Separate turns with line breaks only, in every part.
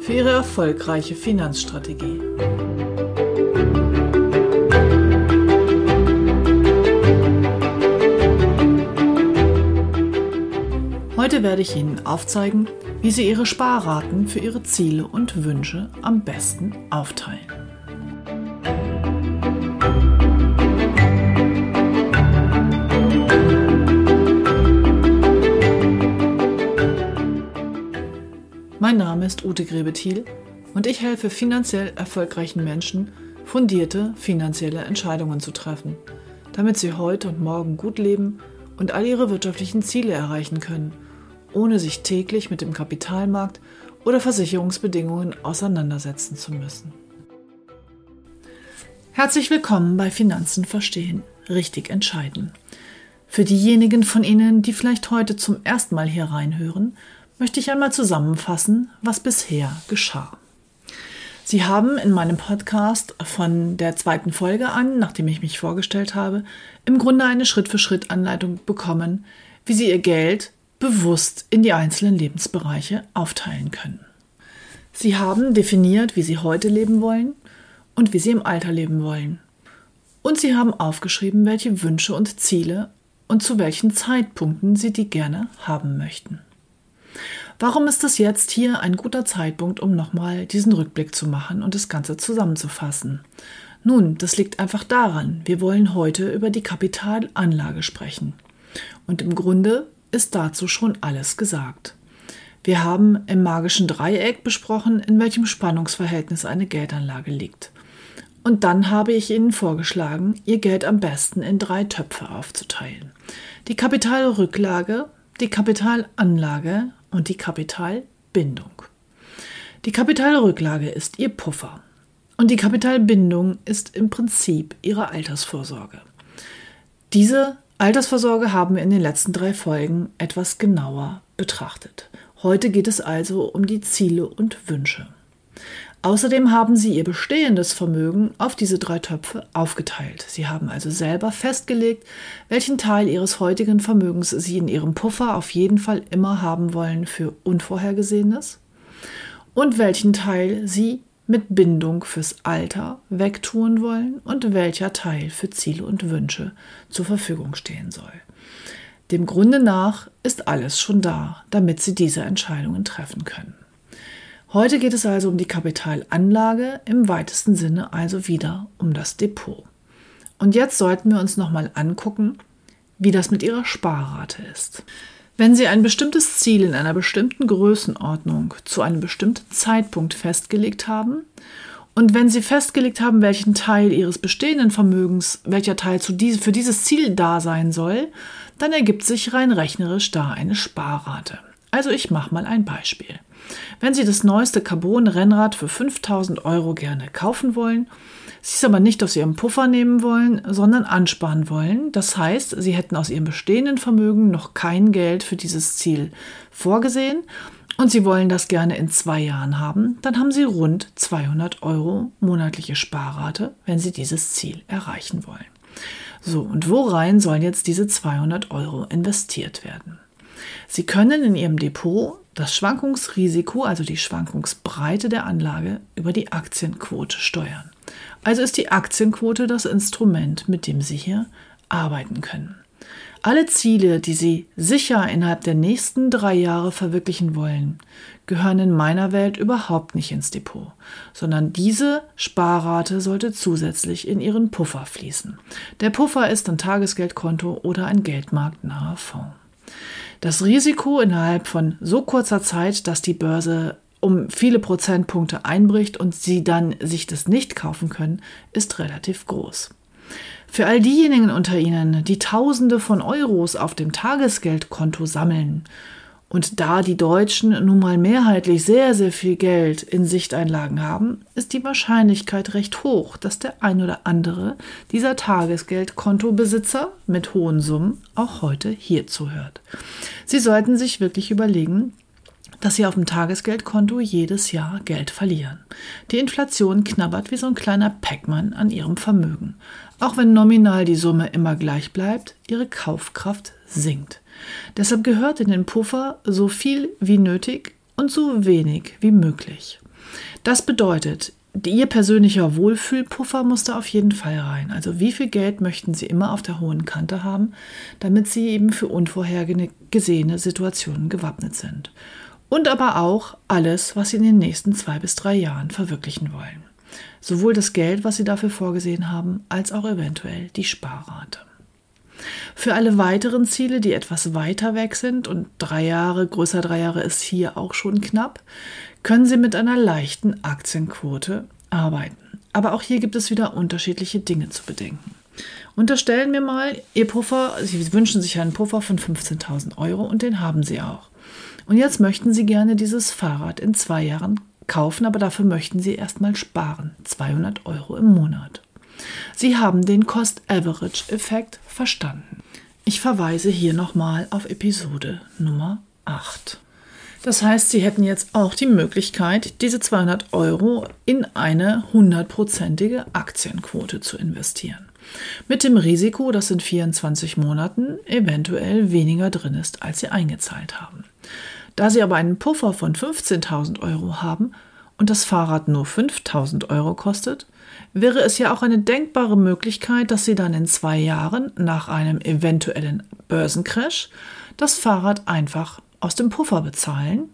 für Ihre erfolgreiche Finanzstrategie. Heute werde ich Ihnen aufzeigen, wie Sie Ihre Sparraten für Ihre Ziele und Wünsche am besten aufteilen. Mein Name ist Ute Grebethiel und ich helfe finanziell erfolgreichen Menschen, fundierte finanzielle Entscheidungen zu treffen, damit sie heute und morgen gut leben und all ihre wirtschaftlichen Ziele erreichen können, ohne sich täglich mit dem Kapitalmarkt oder Versicherungsbedingungen auseinandersetzen zu müssen. Herzlich willkommen bei Finanzen verstehen, richtig entscheiden. Für diejenigen von Ihnen, die vielleicht heute zum ersten Mal hier reinhören, möchte ich einmal zusammenfassen, was bisher geschah. Sie haben in meinem Podcast von der zweiten Folge an, nachdem ich mich vorgestellt habe, im Grunde eine Schritt-für-Schritt-Anleitung bekommen, wie Sie Ihr Geld bewusst in die einzelnen Lebensbereiche aufteilen können. Sie haben definiert, wie Sie heute leben wollen und wie Sie im Alter leben wollen. Und Sie haben aufgeschrieben, welche Wünsche und Ziele und zu welchen Zeitpunkten Sie die gerne haben möchten. Warum ist es jetzt hier ein guter Zeitpunkt, um nochmal diesen Rückblick zu machen und das Ganze zusammenzufassen? Nun, das liegt einfach daran, wir wollen heute über die Kapitalanlage sprechen. Und im Grunde ist dazu schon alles gesagt. Wir haben im magischen Dreieck besprochen, in welchem Spannungsverhältnis eine Geldanlage liegt. Und dann habe ich Ihnen vorgeschlagen, Ihr Geld am besten in drei Töpfe aufzuteilen. Die Kapitalrücklage, die Kapitalanlage und die Kapitalbindung. Die Kapitalrücklage ist Ihr Puffer und die Kapitalbindung ist im Prinzip Ihre Altersvorsorge. Diese Altersvorsorge haben wir in den letzten drei Folgen etwas genauer betrachtet. Heute geht es also um die Ziele und Wünsche. Außerdem haben sie ihr bestehendes Vermögen auf diese drei Töpfe aufgeteilt. Sie haben also selber festgelegt, welchen Teil ihres heutigen Vermögens sie in ihrem Puffer auf jeden Fall immer haben wollen für Unvorhergesehenes und welchen Teil sie mit Bindung fürs Alter wegtun wollen und welcher Teil für Ziele und Wünsche zur Verfügung stehen soll. Dem Grunde nach ist alles schon da, damit sie diese Entscheidungen treffen können. Heute geht es also um die Kapitalanlage, im weitesten Sinne also wieder um das Depot. Und jetzt sollten wir uns nochmal angucken, wie das mit Ihrer Sparrate ist. Wenn Sie ein bestimmtes Ziel in einer bestimmten Größenordnung zu einem bestimmten Zeitpunkt festgelegt haben und wenn Sie festgelegt haben, welchen Teil Ihres bestehenden Vermögens, welcher Teil diese, für dieses Ziel da sein soll, dann ergibt sich rein rechnerisch da eine Sparrate. Also ich mache mal ein Beispiel. Wenn Sie das neueste Carbon-Rennrad für 5000 Euro gerne kaufen wollen, Sie es aber nicht aus Ihrem Puffer nehmen wollen, sondern ansparen wollen, das heißt, Sie hätten aus Ihrem bestehenden Vermögen noch kein Geld für dieses Ziel vorgesehen und Sie wollen das gerne in zwei Jahren haben, dann haben Sie rund 200 Euro monatliche Sparrate, wenn Sie dieses Ziel erreichen wollen. So, und worein sollen jetzt diese 200 Euro investiert werden? Sie können in Ihrem Depot das Schwankungsrisiko, also die Schwankungsbreite der Anlage, über die Aktienquote steuern. Also ist die Aktienquote das Instrument, mit dem Sie hier arbeiten können. Alle Ziele, die Sie sicher innerhalb der nächsten drei Jahre verwirklichen wollen, gehören in meiner Welt überhaupt nicht ins Depot, sondern diese Sparrate sollte zusätzlich in Ihren Puffer fließen. Der Puffer ist ein Tagesgeldkonto oder ein geldmarktnaher Fonds. Das Risiko innerhalb von so kurzer Zeit, dass die Börse um viele Prozentpunkte einbricht und Sie dann sich das nicht kaufen können, ist relativ groß. Für all diejenigen unter Ihnen, die Tausende von Euros auf dem Tagesgeldkonto sammeln und da die Deutschen nun mal mehrheitlich sehr, sehr viel Geld in Sichteinlagen haben, ist die Wahrscheinlichkeit recht hoch, dass der ein oder andere dieser Tagesgeldkontobesitzer mit hohen Summen auch heute hier zuhört. Sie sollten sich wirklich überlegen, dass sie auf dem Tagesgeldkonto jedes Jahr Geld verlieren. Die Inflation knabbert wie so ein kleiner Pac-Man an ihrem Vermögen. Auch wenn nominal die Summe immer gleich bleibt, ihre Kaufkraft sinkt. Deshalb gehört in den Puffer so viel wie nötig und so wenig wie möglich. Das bedeutet, Ihr persönlicher Wohlfühlpuffer muss da auf jeden Fall rein. Also wie viel Geld möchten Sie immer auf der hohen Kante haben, damit Sie eben für unvorhergesehene Situationen gewappnet sind. Und aber auch alles, was Sie in den nächsten zwei bis drei Jahren verwirklichen wollen. Sowohl das Geld, was Sie dafür vorgesehen haben, als auch eventuell die Sparrate. Für alle weiteren Ziele, die etwas weiter weg sind, und drei Jahre, größer drei Jahre ist hier auch schon knapp, können Sie mit einer leichten Aktienquote arbeiten. Aber auch hier gibt es wieder unterschiedliche Dinge zu bedenken. Unterstellen wir mal, Ihr Puffer, Sie wünschen sich einen Puffer von 15.000 Euro und den haben Sie auch. Und jetzt möchten Sie gerne dieses Fahrrad in zwei Jahren kaufen, aber dafür möchten Sie erstmal sparen. 200 Euro im Monat. Sie haben den Cost-Average-Effekt verstanden. Ich verweise hier nochmal auf Episode Nummer 8. Das heißt, Sie hätten jetzt auch die Möglichkeit, diese 200 Euro in eine hundertprozentige Aktienquote zu investieren. Mit dem Risiko, dass in 24 Monaten eventuell weniger drin ist, als Sie eingezahlt haben. Da Sie aber einen Puffer von 15.000 Euro haben und das Fahrrad nur 5.000 Euro kostet, wäre es ja auch eine denkbare Möglichkeit, dass Sie dann in zwei Jahren nach einem eventuellen Börsencrash das Fahrrad einfach aus dem Puffer bezahlen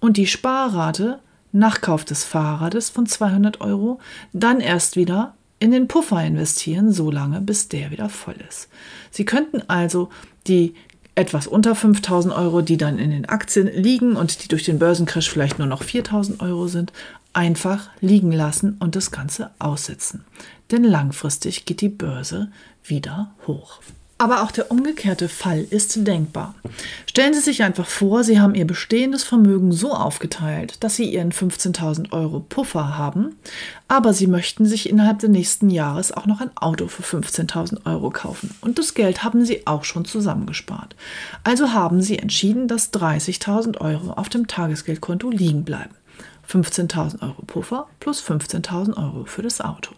und die Sparrate nach Kauf des Fahrrades von 200 Euro dann erst wieder in den Puffer investieren, solange bis der wieder voll ist. Sie könnten also die etwas unter 5000 Euro, die dann in den Aktien liegen und die durch den Börsencrash vielleicht nur noch 4000 Euro sind, einfach liegen lassen und das Ganze aussitzen. Denn langfristig geht die Börse wieder hoch. Aber auch der umgekehrte Fall ist denkbar. Stellen Sie sich einfach vor, Sie haben Ihr bestehendes Vermögen so aufgeteilt, dass Sie Ihren 15.000 Euro Puffer haben, aber Sie möchten sich innerhalb des nächsten Jahres auch noch ein Auto für 15.000 Euro kaufen. Und das Geld haben Sie auch schon zusammengespart. Also haben Sie entschieden, dass 30.000 Euro auf dem Tagesgeldkonto liegen bleiben. 15.000 Euro Puffer plus 15.000 Euro für das Auto.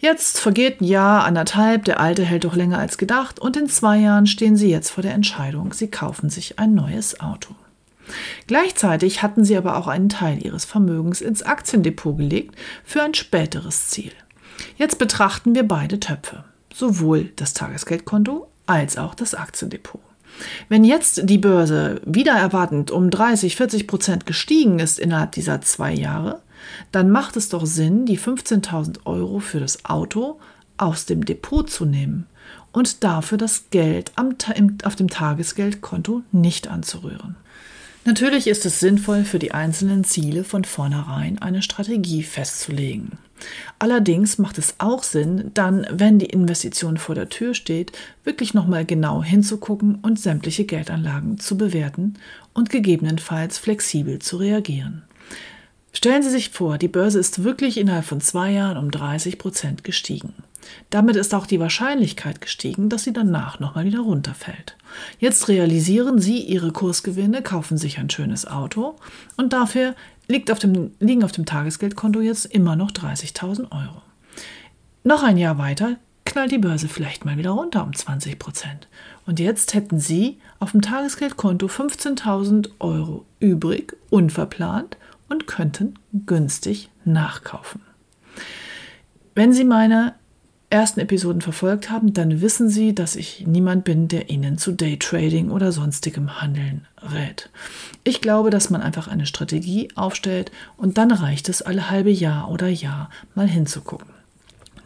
Jetzt vergeht ein Jahr, anderthalb, der alte hält doch länger als gedacht und in zwei Jahren stehen sie jetzt vor der Entscheidung, sie kaufen sich ein neues Auto. Gleichzeitig hatten sie aber auch einen Teil ihres Vermögens ins Aktiendepot gelegt für ein späteres Ziel. Jetzt betrachten wir beide Töpfe, sowohl das Tagesgeldkonto als auch das Aktiendepot. Wenn jetzt die Börse wieder erwartend um 30, 40 Prozent gestiegen ist innerhalb dieser zwei Jahre, dann macht es doch Sinn, die 15.000 Euro für das Auto aus dem Depot zu nehmen und dafür das Geld am, auf dem Tagesgeldkonto nicht anzurühren. Natürlich ist es sinnvoll, für die einzelnen Ziele von vornherein eine Strategie festzulegen. Allerdings macht es auch Sinn, dann, wenn die Investition vor der Tür steht, wirklich nochmal genau hinzugucken und sämtliche Geldanlagen zu bewerten und gegebenenfalls flexibel zu reagieren. Stellen Sie sich vor, die Börse ist wirklich innerhalb von zwei Jahren um 30 Prozent gestiegen. Damit ist auch die Wahrscheinlichkeit gestiegen, dass sie danach nochmal wieder runterfällt. Jetzt realisieren Sie Ihre Kursgewinne, kaufen sich ein schönes Auto und dafür auf dem, liegen auf dem Tagesgeldkonto jetzt immer noch 30.000 Euro. Noch ein Jahr weiter knallt die Börse vielleicht mal wieder runter um 20 Prozent. Und jetzt hätten Sie auf dem Tagesgeldkonto 15.000 Euro übrig, unverplant und könnten günstig nachkaufen. Wenn Sie meine ersten Episoden verfolgt haben, dann wissen Sie, dass ich niemand bin, der Ihnen zu Daytrading oder sonstigem Handeln rät. Ich glaube, dass man einfach eine Strategie aufstellt und dann reicht es alle halbe Jahr oder Jahr mal hinzugucken.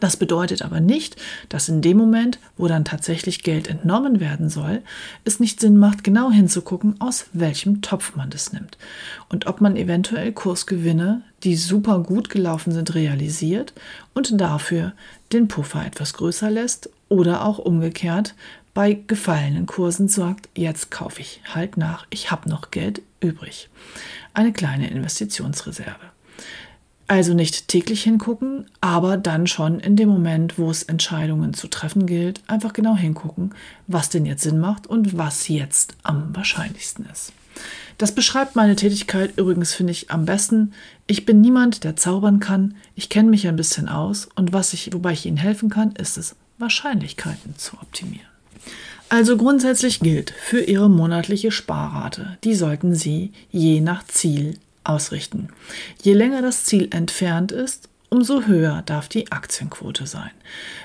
Das bedeutet aber nicht, dass in dem Moment, wo dann tatsächlich Geld entnommen werden soll, es nicht Sinn macht, genau hinzugucken, aus welchem Topf man das nimmt und ob man eventuell Kursgewinne, die super gut gelaufen sind, realisiert und dafür den Puffer etwas größer lässt oder auch umgekehrt bei gefallenen Kursen sagt, jetzt kaufe ich halt nach, ich habe noch Geld übrig. Eine kleine Investitionsreserve. Also nicht täglich hingucken, aber dann schon in dem Moment, wo es Entscheidungen zu treffen gilt, einfach genau hingucken, was denn jetzt Sinn macht und was jetzt am wahrscheinlichsten ist. Das beschreibt meine Tätigkeit übrigens, finde ich, am besten. Ich bin niemand, der zaubern kann. Ich kenne mich ein bisschen aus und was ich, wobei ich Ihnen helfen kann, ist es, Wahrscheinlichkeiten zu optimieren. Also grundsätzlich gilt für Ihre monatliche Sparrate, die sollten Sie je nach Ziel ausrichten. Je länger das Ziel entfernt ist, umso höher darf die Aktienquote sein.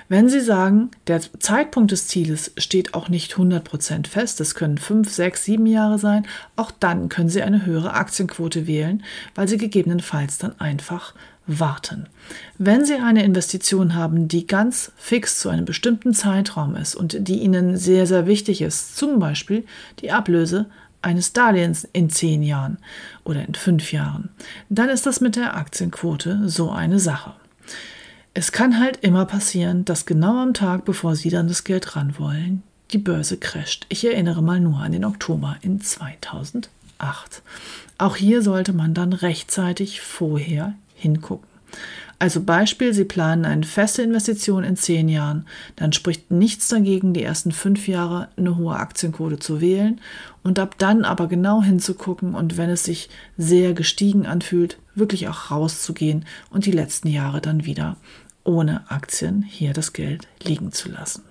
Wenn Sie sagen, der Zeitpunkt des Zieles steht auch nicht 100% fest, es können 5, 6, 7 Jahre sein, auch dann können Sie eine höhere Aktienquote wählen, weil Sie gegebenenfalls dann einfach warten. Wenn Sie eine Investition haben, die ganz fix zu einem bestimmten Zeitraum ist und die Ihnen sehr, sehr wichtig ist, zum Beispiel die Ablöse eines Darlehens in zehn Jahren oder in fünf Jahren, dann ist das mit der Aktienquote so eine Sache. Es kann halt immer passieren, dass genau am Tag, bevor Sie dann das Geld ran wollen, die Börse crasht. Ich erinnere mal nur an den Oktober in 2008. Auch hier sollte man dann rechtzeitig vorher hingucken. Also Beispiel, Sie planen eine feste Investition in zehn Jahren, dann spricht nichts dagegen, die ersten fünf Jahre eine hohe Aktienquote zu wählen und ab dann aber genau hinzugucken und wenn es sich sehr gestiegen anfühlt, wirklich auch rauszugehen und die letzten Jahre dann wieder ohne Aktien hier das Geld liegen zu lassen.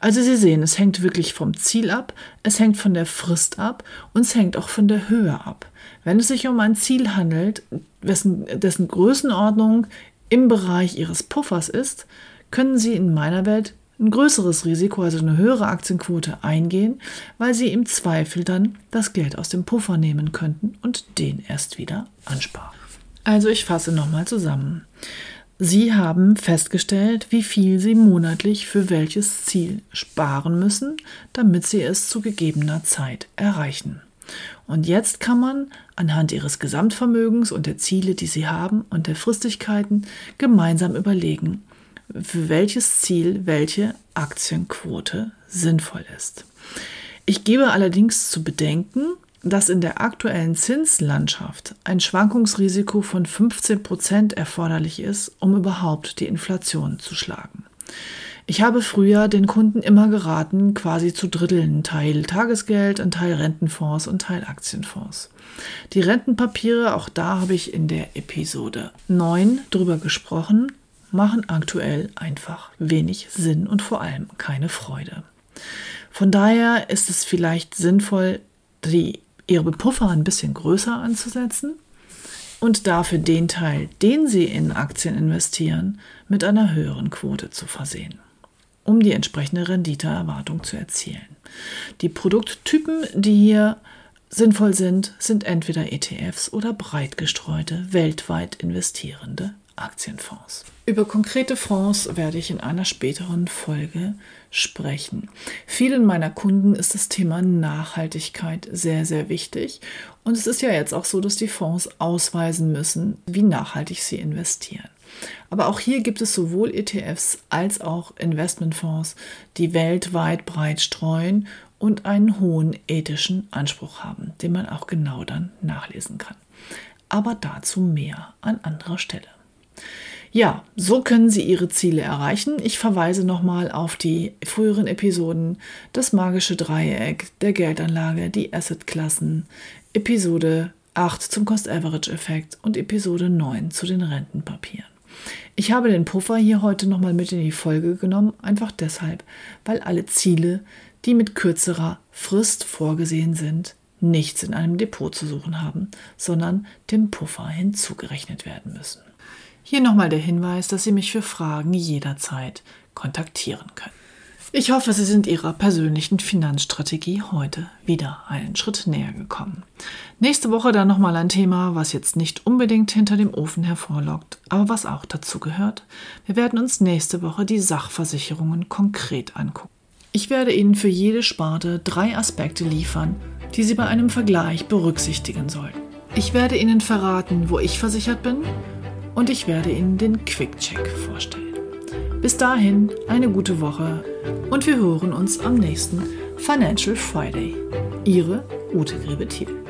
Also Sie sehen, es hängt wirklich vom Ziel ab, es hängt von der Frist ab und es hängt auch von der Höhe ab. Wenn es sich um ein Ziel handelt, dessen, dessen Größenordnung im Bereich Ihres Puffers ist, können Sie in meiner Welt ein größeres Risiko, also eine höhere Aktienquote eingehen, weil Sie im Zweifel dann das Geld aus dem Puffer nehmen könnten und den erst wieder ansparen. Also ich fasse nochmal zusammen. Sie haben festgestellt, wie viel Sie monatlich für welches Ziel sparen müssen, damit Sie es zu gegebener Zeit erreichen. Und jetzt kann man anhand ihres Gesamtvermögens und der Ziele, die sie haben und der Fristigkeiten gemeinsam überlegen, für welches Ziel welche Aktienquote sinnvoll ist. Ich gebe allerdings zu bedenken, dass in der aktuellen Zinslandschaft ein Schwankungsrisiko von 15 Prozent erforderlich ist, um überhaupt die Inflation zu schlagen. Ich habe früher den Kunden immer geraten, quasi zu dritteln, Teil Tagesgeld, ein Teil Rentenfonds und Teil Aktienfonds. Die Rentenpapiere, auch da habe ich in der Episode 9 drüber gesprochen, machen aktuell einfach wenig Sinn und vor allem keine Freude. Von daher ist es vielleicht sinnvoll, die, ihre Puffer ein bisschen größer anzusetzen und dafür den Teil, den sie in Aktien investieren, mit einer höheren Quote zu versehen um die entsprechende Renditeerwartung zu erzielen. Die Produkttypen, die hier sinnvoll sind, sind entweder ETFs oder breit gestreute, weltweit investierende Aktienfonds. Über konkrete Fonds werde ich in einer späteren Folge sprechen. Vielen meiner Kunden ist das Thema Nachhaltigkeit sehr, sehr wichtig. Und es ist ja jetzt auch so, dass die Fonds ausweisen müssen, wie nachhaltig sie investieren. Aber auch hier gibt es sowohl ETFs als auch Investmentfonds, die weltweit breit streuen und einen hohen ethischen Anspruch haben, den man auch genau dann nachlesen kann. Aber dazu mehr an anderer Stelle. Ja, so können Sie Ihre Ziele erreichen. Ich verweise nochmal auf die früheren Episoden, das magische Dreieck der Geldanlage, die Assetklassen, Episode 8 zum Cost-Average-Effekt und Episode 9 zu den Rentenpapieren. Ich habe den Puffer hier heute nochmal mit in die Folge genommen, einfach deshalb, weil alle Ziele, die mit kürzerer Frist vorgesehen sind, nichts in einem Depot zu suchen haben, sondern dem Puffer hinzugerechnet werden müssen. Hier nochmal der Hinweis, dass Sie mich für Fragen jederzeit kontaktieren können. Ich hoffe, Sie sind Ihrer persönlichen Finanzstrategie heute wieder einen Schritt näher gekommen. Nächste Woche dann nochmal ein Thema, was jetzt nicht unbedingt hinter dem Ofen hervorlockt, aber was auch dazu gehört. Wir werden uns nächste Woche die Sachversicherungen konkret angucken. Ich werde Ihnen für jede Sparte drei Aspekte liefern, die Sie bei einem Vergleich berücksichtigen sollten. Ich werde Ihnen verraten, wo ich versichert bin und ich werde Ihnen den Quick-Check vorstellen. Bis dahin eine gute Woche und wir hören uns am nächsten Financial Friday. Ihre Ute Grebethiel.